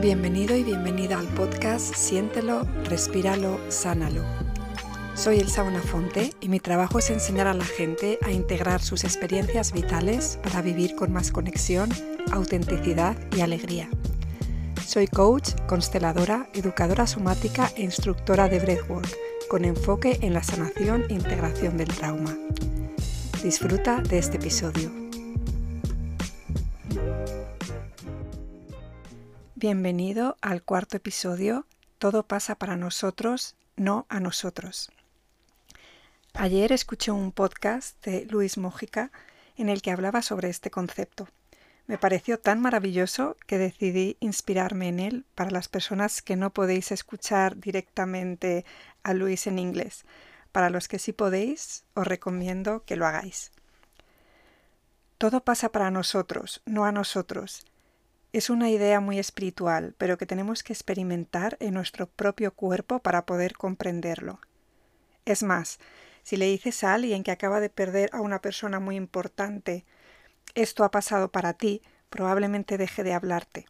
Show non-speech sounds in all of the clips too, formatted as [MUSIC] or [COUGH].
Bienvenido y bienvenida al podcast Siéntelo, Respíralo, Sánalo. Soy Elsa Bonafonte y mi trabajo es enseñar a la gente a integrar sus experiencias vitales para vivir con más conexión, autenticidad y alegría. Soy coach, consteladora, educadora somática e instructora de Breathwork, con enfoque en la sanación e integración del trauma. Disfruta de este episodio. Bienvenido al cuarto episodio Todo pasa para nosotros, no a nosotros. Ayer escuché un podcast de Luis Mójica en el que hablaba sobre este concepto. Me pareció tan maravilloso que decidí inspirarme en él para las personas que no podéis escuchar directamente a Luis en inglés. Para los que sí podéis, os recomiendo que lo hagáis. Todo pasa para nosotros, no a nosotros. Es una idea muy espiritual, pero que tenemos que experimentar en nuestro propio cuerpo para poder comprenderlo. Es más, si le dices a alguien que acaba de perder a una persona muy importante, esto ha pasado para ti, probablemente deje de hablarte.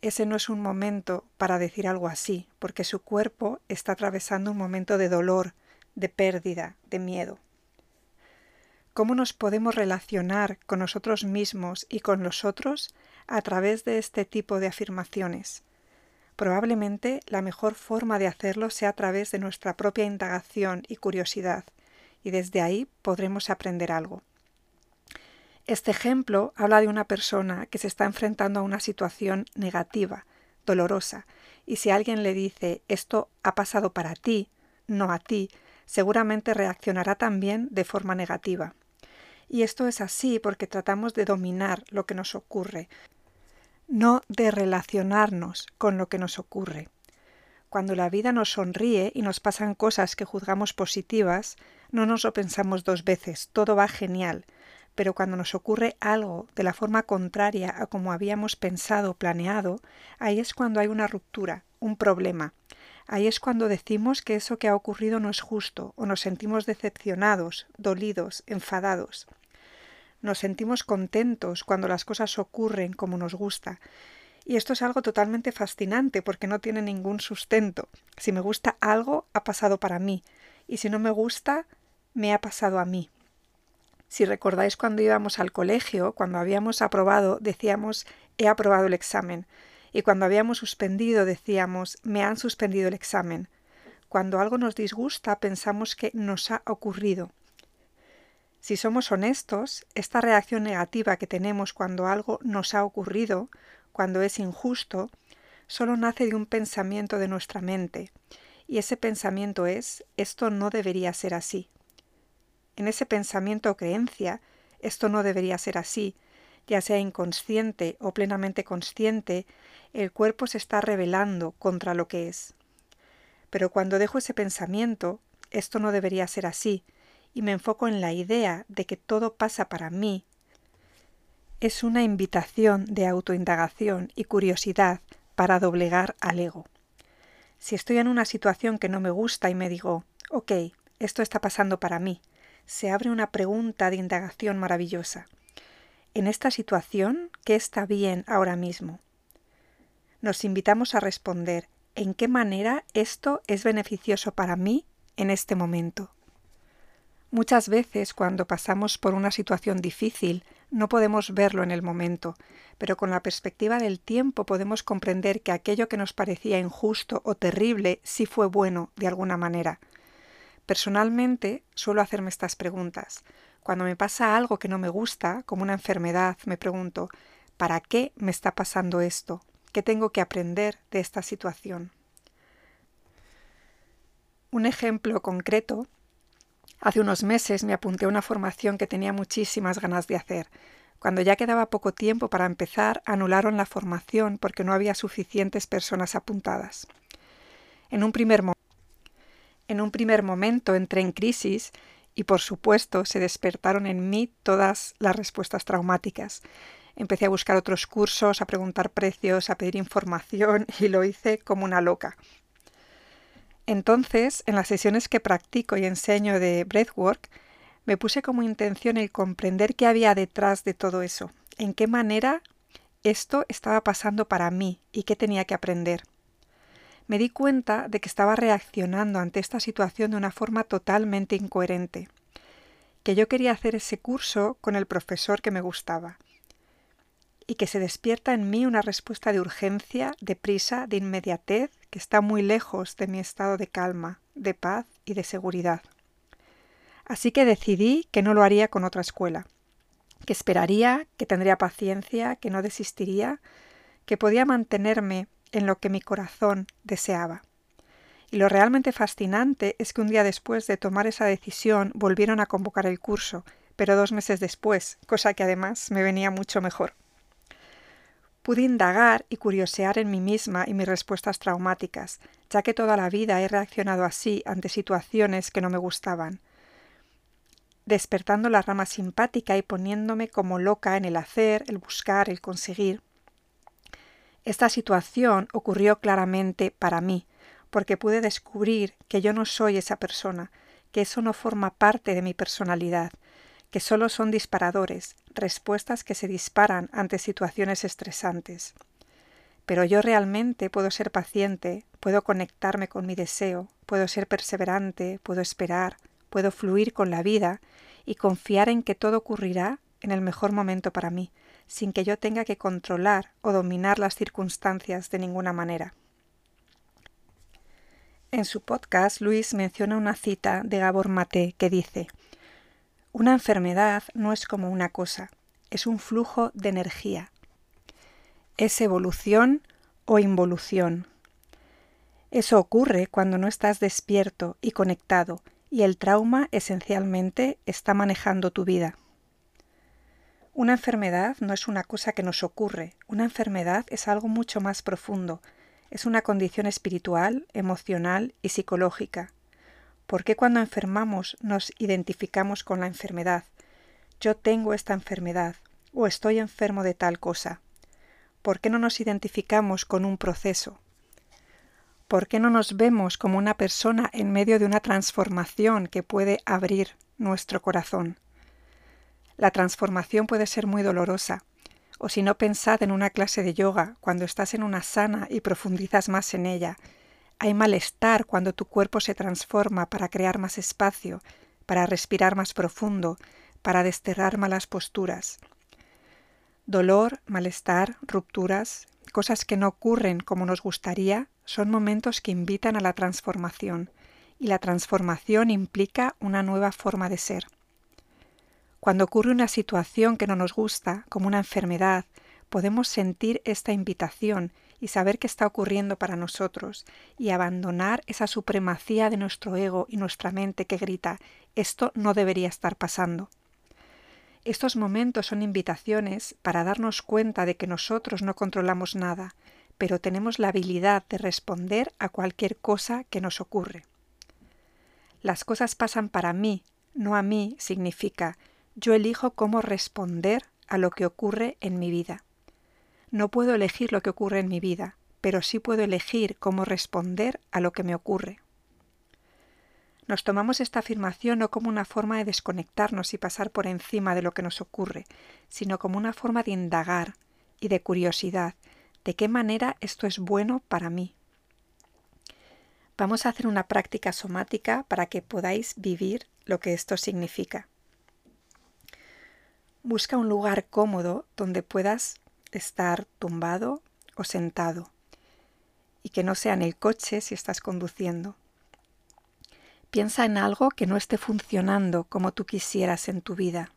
Ese no es un momento para decir algo así, porque su cuerpo está atravesando un momento de dolor, de pérdida, de miedo. ¿Cómo nos podemos relacionar con nosotros mismos y con los otros a través de este tipo de afirmaciones? Probablemente la mejor forma de hacerlo sea a través de nuestra propia indagación y curiosidad, y desde ahí podremos aprender algo. Este ejemplo habla de una persona que se está enfrentando a una situación negativa, dolorosa, y si alguien le dice esto ha pasado para ti, no a ti, seguramente reaccionará también de forma negativa. Y esto es así porque tratamos de dominar lo que nos ocurre, no de relacionarnos con lo que nos ocurre. Cuando la vida nos sonríe y nos pasan cosas que juzgamos positivas, no nos lo pensamos dos veces, todo va genial, pero cuando nos ocurre algo de la forma contraria a como habíamos pensado o planeado, ahí es cuando hay una ruptura, un problema. Ahí es cuando decimos que eso que ha ocurrido no es justo, o nos sentimos decepcionados, dolidos, enfadados. Nos sentimos contentos cuando las cosas ocurren como nos gusta. Y esto es algo totalmente fascinante porque no tiene ningún sustento. Si me gusta algo, ha pasado para mí. Y si no me gusta, me ha pasado a mí. Si recordáis cuando íbamos al colegio, cuando habíamos aprobado, decíamos he aprobado el examen. Y cuando habíamos suspendido, decíamos me han suspendido el examen. Cuando algo nos disgusta, pensamos que nos ha ocurrido. Si somos honestos, esta reacción negativa que tenemos cuando algo nos ha ocurrido, cuando es injusto, solo nace de un pensamiento de nuestra mente, y ese pensamiento es esto no debería ser así en ese pensamiento o creencia, esto no debería ser así, ya sea inconsciente o plenamente consciente, el cuerpo se está rebelando contra lo que es. Pero cuando dejo ese pensamiento, esto no debería ser así, y me enfoco en la idea de que todo pasa para mí, es una invitación de autoindagación y curiosidad para doblegar al ego. Si estoy en una situación que no me gusta y me digo, ok, esto está pasando para mí, se abre una pregunta de indagación maravillosa. En esta situación, ¿qué está bien ahora mismo? Nos invitamos a responder ¿en qué manera esto es beneficioso para mí en este momento? Muchas veces cuando pasamos por una situación difícil no podemos verlo en el momento, pero con la perspectiva del tiempo podemos comprender que aquello que nos parecía injusto o terrible sí fue bueno de alguna manera. Personalmente suelo hacerme estas preguntas. Cuando me pasa algo que no me gusta, como una enfermedad, me pregunto, ¿para qué me está pasando esto? ¿Qué tengo que aprender de esta situación? Un ejemplo concreto. Hace unos meses me apunté a una formación que tenía muchísimas ganas de hacer. Cuando ya quedaba poco tiempo para empezar, anularon la formación porque no había suficientes personas apuntadas. En un primer momento, en un primer momento entré en crisis y por supuesto se despertaron en mí todas las respuestas traumáticas. Empecé a buscar otros cursos, a preguntar precios, a pedir información [LAUGHS] y lo hice como una loca. Entonces, en las sesiones que practico y enseño de breathwork, me puse como intención el comprender qué había detrás de todo eso, en qué manera esto estaba pasando para mí y qué tenía que aprender. Me di cuenta de que estaba reaccionando ante esta situación de una forma totalmente incoherente, que yo quería hacer ese curso con el profesor que me gustaba, y que se despierta en mí una respuesta de urgencia, de prisa, de inmediatez, que está muy lejos de mi estado de calma, de paz y de seguridad. Así que decidí que no lo haría con otra escuela, que esperaría, que tendría paciencia, que no desistiría, que podía mantenerme en lo que mi corazón deseaba. Y lo realmente fascinante es que un día después de tomar esa decisión volvieron a convocar el curso, pero dos meses después, cosa que además me venía mucho mejor. Pude indagar y curiosear en mí misma y mis respuestas traumáticas, ya que toda la vida he reaccionado así ante situaciones que no me gustaban, despertando la rama simpática y poniéndome como loca en el hacer, el buscar, el conseguir. Esta situación ocurrió claramente para mí, porque pude descubrir que yo no soy esa persona, que eso no forma parte de mi personalidad, que solo son disparadores, respuestas que se disparan ante situaciones estresantes. Pero yo realmente puedo ser paciente, puedo conectarme con mi deseo, puedo ser perseverante, puedo esperar, puedo fluir con la vida y confiar en que todo ocurrirá en el mejor momento para mí, sin que yo tenga que controlar o dominar las circunstancias de ninguna manera. En su podcast, Luis menciona una cita de Gabor Mate que dice una enfermedad no es como una cosa, es un flujo de energía. Es evolución o involución. Eso ocurre cuando no estás despierto y conectado y el trauma esencialmente está manejando tu vida. Una enfermedad no es una cosa que nos ocurre, una enfermedad es algo mucho más profundo, es una condición espiritual, emocional y psicológica. ¿Por qué cuando enfermamos nos identificamos con la enfermedad? Yo tengo esta enfermedad o estoy enfermo de tal cosa. ¿Por qué no nos identificamos con un proceso? ¿Por qué no nos vemos como una persona en medio de una transformación que puede abrir nuestro corazón? La transformación puede ser muy dolorosa, o si no pensad en una clase de yoga, cuando estás en una sana y profundizas más en ella, hay malestar cuando tu cuerpo se transforma para crear más espacio, para respirar más profundo, para desterrar malas posturas. Dolor, malestar, rupturas, cosas que no ocurren como nos gustaría, son momentos que invitan a la transformación, y la transformación implica una nueva forma de ser. Cuando ocurre una situación que no nos gusta, como una enfermedad, podemos sentir esta invitación y saber qué está ocurriendo para nosotros y abandonar esa supremacía de nuestro ego y nuestra mente que grita esto no debería estar pasando. Estos momentos son invitaciones para darnos cuenta de que nosotros no controlamos nada, pero tenemos la habilidad de responder a cualquier cosa que nos ocurre. Las cosas pasan para mí, no a mí significa yo elijo cómo responder a lo que ocurre en mi vida. No puedo elegir lo que ocurre en mi vida, pero sí puedo elegir cómo responder a lo que me ocurre. Nos tomamos esta afirmación no como una forma de desconectarnos y pasar por encima de lo que nos ocurre, sino como una forma de indagar y de curiosidad de qué manera esto es bueno para mí. Vamos a hacer una práctica somática para que podáis vivir lo que esto significa. Busca un lugar cómodo donde puedas estar tumbado o sentado y que no sea en el coche si estás conduciendo. Piensa en algo que no esté funcionando como tú quisieras en tu vida.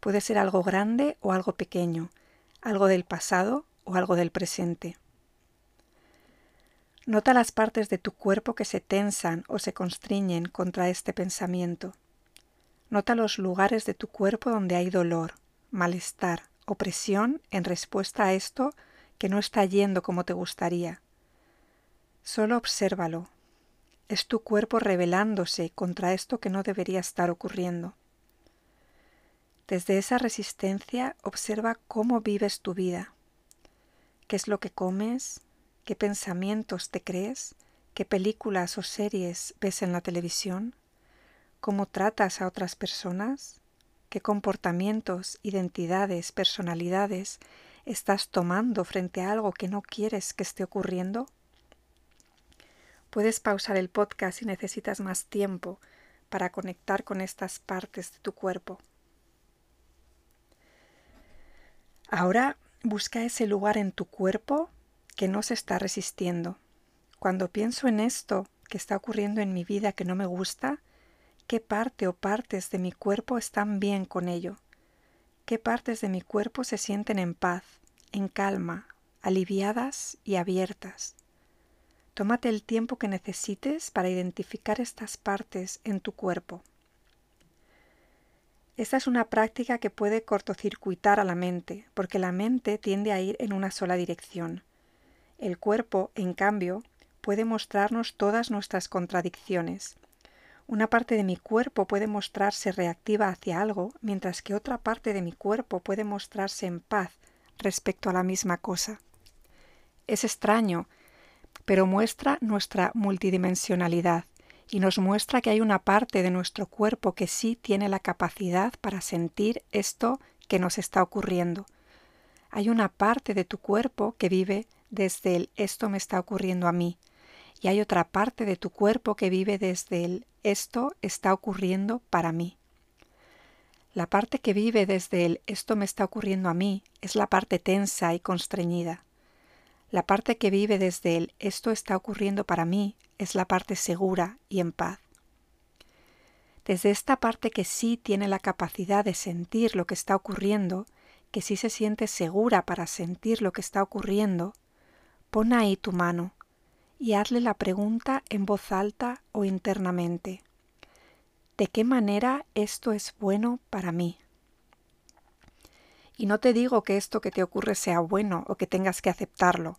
Puede ser algo grande o algo pequeño, algo del pasado o algo del presente. Nota las partes de tu cuerpo que se tensan o se constriñen contra este pensamiento. Nota los lugares de tu cuerpo donde hay dolor, malestar, opresión en respuesta a esto que no está yendo como te gustaría. Solo obsérvalo. Es tu cuerpo rebelándose contra esto que no debería estar ocurriendo. Desde esa resistencia observa cómo vives tu vida. ¿Qué es lo que comes? ¿Qué pensamientos te crees? ¿Qué películas o series ves en la televisión? ¿Cómo tratas a otras personas? Qué comportamientos, identidades, personalidades estás tomando frente a algo que no quieres que esté ocurriendo? Puedes pausar el podcast si necesitas más tiempo para conectar con estas partes de tu cuerpo. Ahora busca ese lugar en tu cuerpo que no se está resistiendo. Cuando pienso en esto que está ocurriendo en mi vida que no me gusta, ¿qué parte o partes de mi cuerpo están bien con ello? ¿Qué partes de mi cuerpo se sienten en paz, en calma, aliviadas y abiertas? Tómate el tiempo que necesites para identificar estas partes en tu cuerpo. Esta es una práctica que puede cortocircuitar a la mente, porque la mente tiende a ir en una sola dirección. El cuerpo, en cambio, puede mostrarnos todas nuestras contradicciones. Una parte de mi cuerpo puede mostrarse reactiva hacia algo, mientras que otra parte de mi cuerpo puede mostrarse en paz respecto a la misma cosa. Es extraño, pero muestra nuestra multidimensionalidad y nos muestra que hay una parte de nuestro cuerpo que sí tiene la capacidad para sentir esto que nos está ocurriendo. Hay una parte de tu cuerpo que vive desde el esto me está ocurriendo a mí y hay otra parte de tu cuerpo que vive desde el esto está ocurriendo para mí. La parte que vive desde el esto me está ocurriendo a mí es la parte tensa y constreñida. La parte que vive desde el esto está ocurriendo para mí es la parte segura y en paz. Desde esta parte que sí tiene la capacidad de sentir lo que está ocurriendo, que sí se siente segura para sentir lo que está ocurriendo, pon ahí tu mano y hazle la pregunta en voz alta o internamente. ¿De qué manera esto es bueno para mí? Y no te digo que esto que te ocurre sea bueno o que tengas que aceptarlo.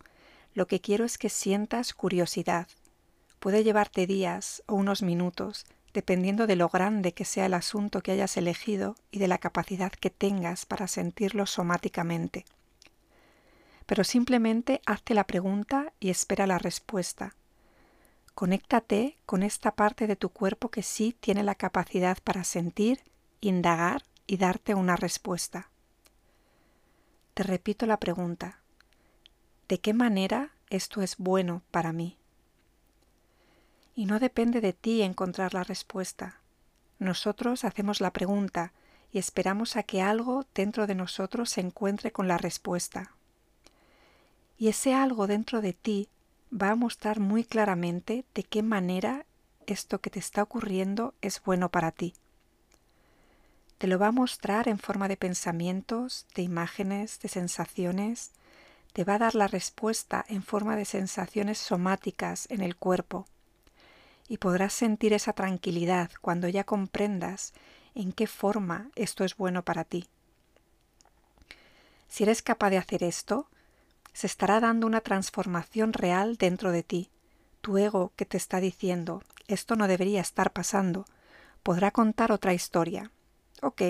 Lo que quiero es que sientas curiosidad. Puede llevarte días o unos minutos, dependiendo de lo grande que sea el asunto que hayas elegido y de la capacidad que tengas para sentirlo somáticamente. Pero simplemente hazte la pregunta y espera la respuesta. Conéctate con esta parte de tu cuerpo que sí tiene la capacidad para sentir, indagar y darte una respuesta. Te repito la pregunta. ¿De qué manera esto es bueno para mí? Y no depende de ti encontrar la respuesta. Nosotros hacemos la pregunta y esperamos a que algo dentro de nosotros se encuentre con la respuesta. Y ese algo dentro de ti va a mostrar muy claramente de qué manera esto que te está ocurriendo es bueno para ti. Te lo va a mostrar en forma de pensamientos, de imágenes, de sensaciones. Te va a dar la respuesta en forma de sensaciones somáticas en el cuerpo. Y podrás sentir esa tranquilidad cuando ya comprendas en qué forma esto es bueno para ti. Si eres capaz de hacer esto, se estará dando una transformación real dentro de ti. Tu ego que te está diciendo, esto no debería estar pasando, podrá contar otra historia, ok,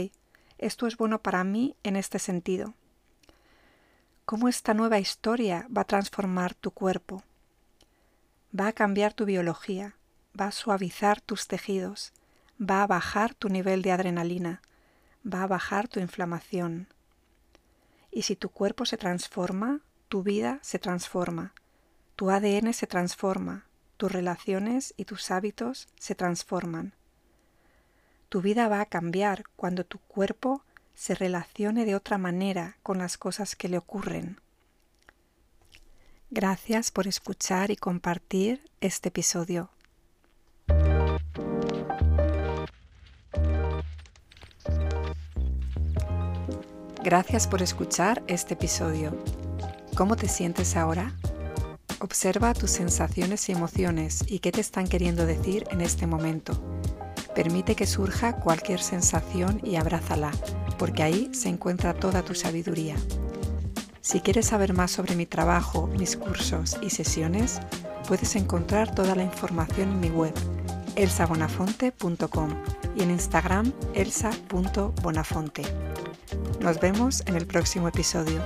esto es bueno para mí en este sentido. ¿Cómo esta nueva historia va a transformar tu cuerpo? Va a cambiar tu biología, va a suavizar tus tejidos, va a bajar tu nivel de adrenalina, va a bajar tu inflamación. Y si tu cuerpo se transforma, tu vida se transforma, tu ADN se transforma, tus relaciones y tus hábitos se transforman. Tu vida va a cambiar cuando tu cuerpo se relacione de otra manera con las cosas que le ocurren. Gracias por escuchar y compartir este episodio. Gracias por escuchar este episodio. ¿Cómo te sientes ahora? Observa tus sensaciones y emociones y qué te están queriendo decir en este momento. Permite que surja cualquier sensación y abrázala, porque ahí se encuentra toda tu sabiduría. Si quieres saber más sobre mi trabajo, mis cursos y sesiones, puedes encontrar toda la información en mi web, elsabonafonte.com y en Instagram elsa.bonafonte. Nos vemos en el próximo episodio.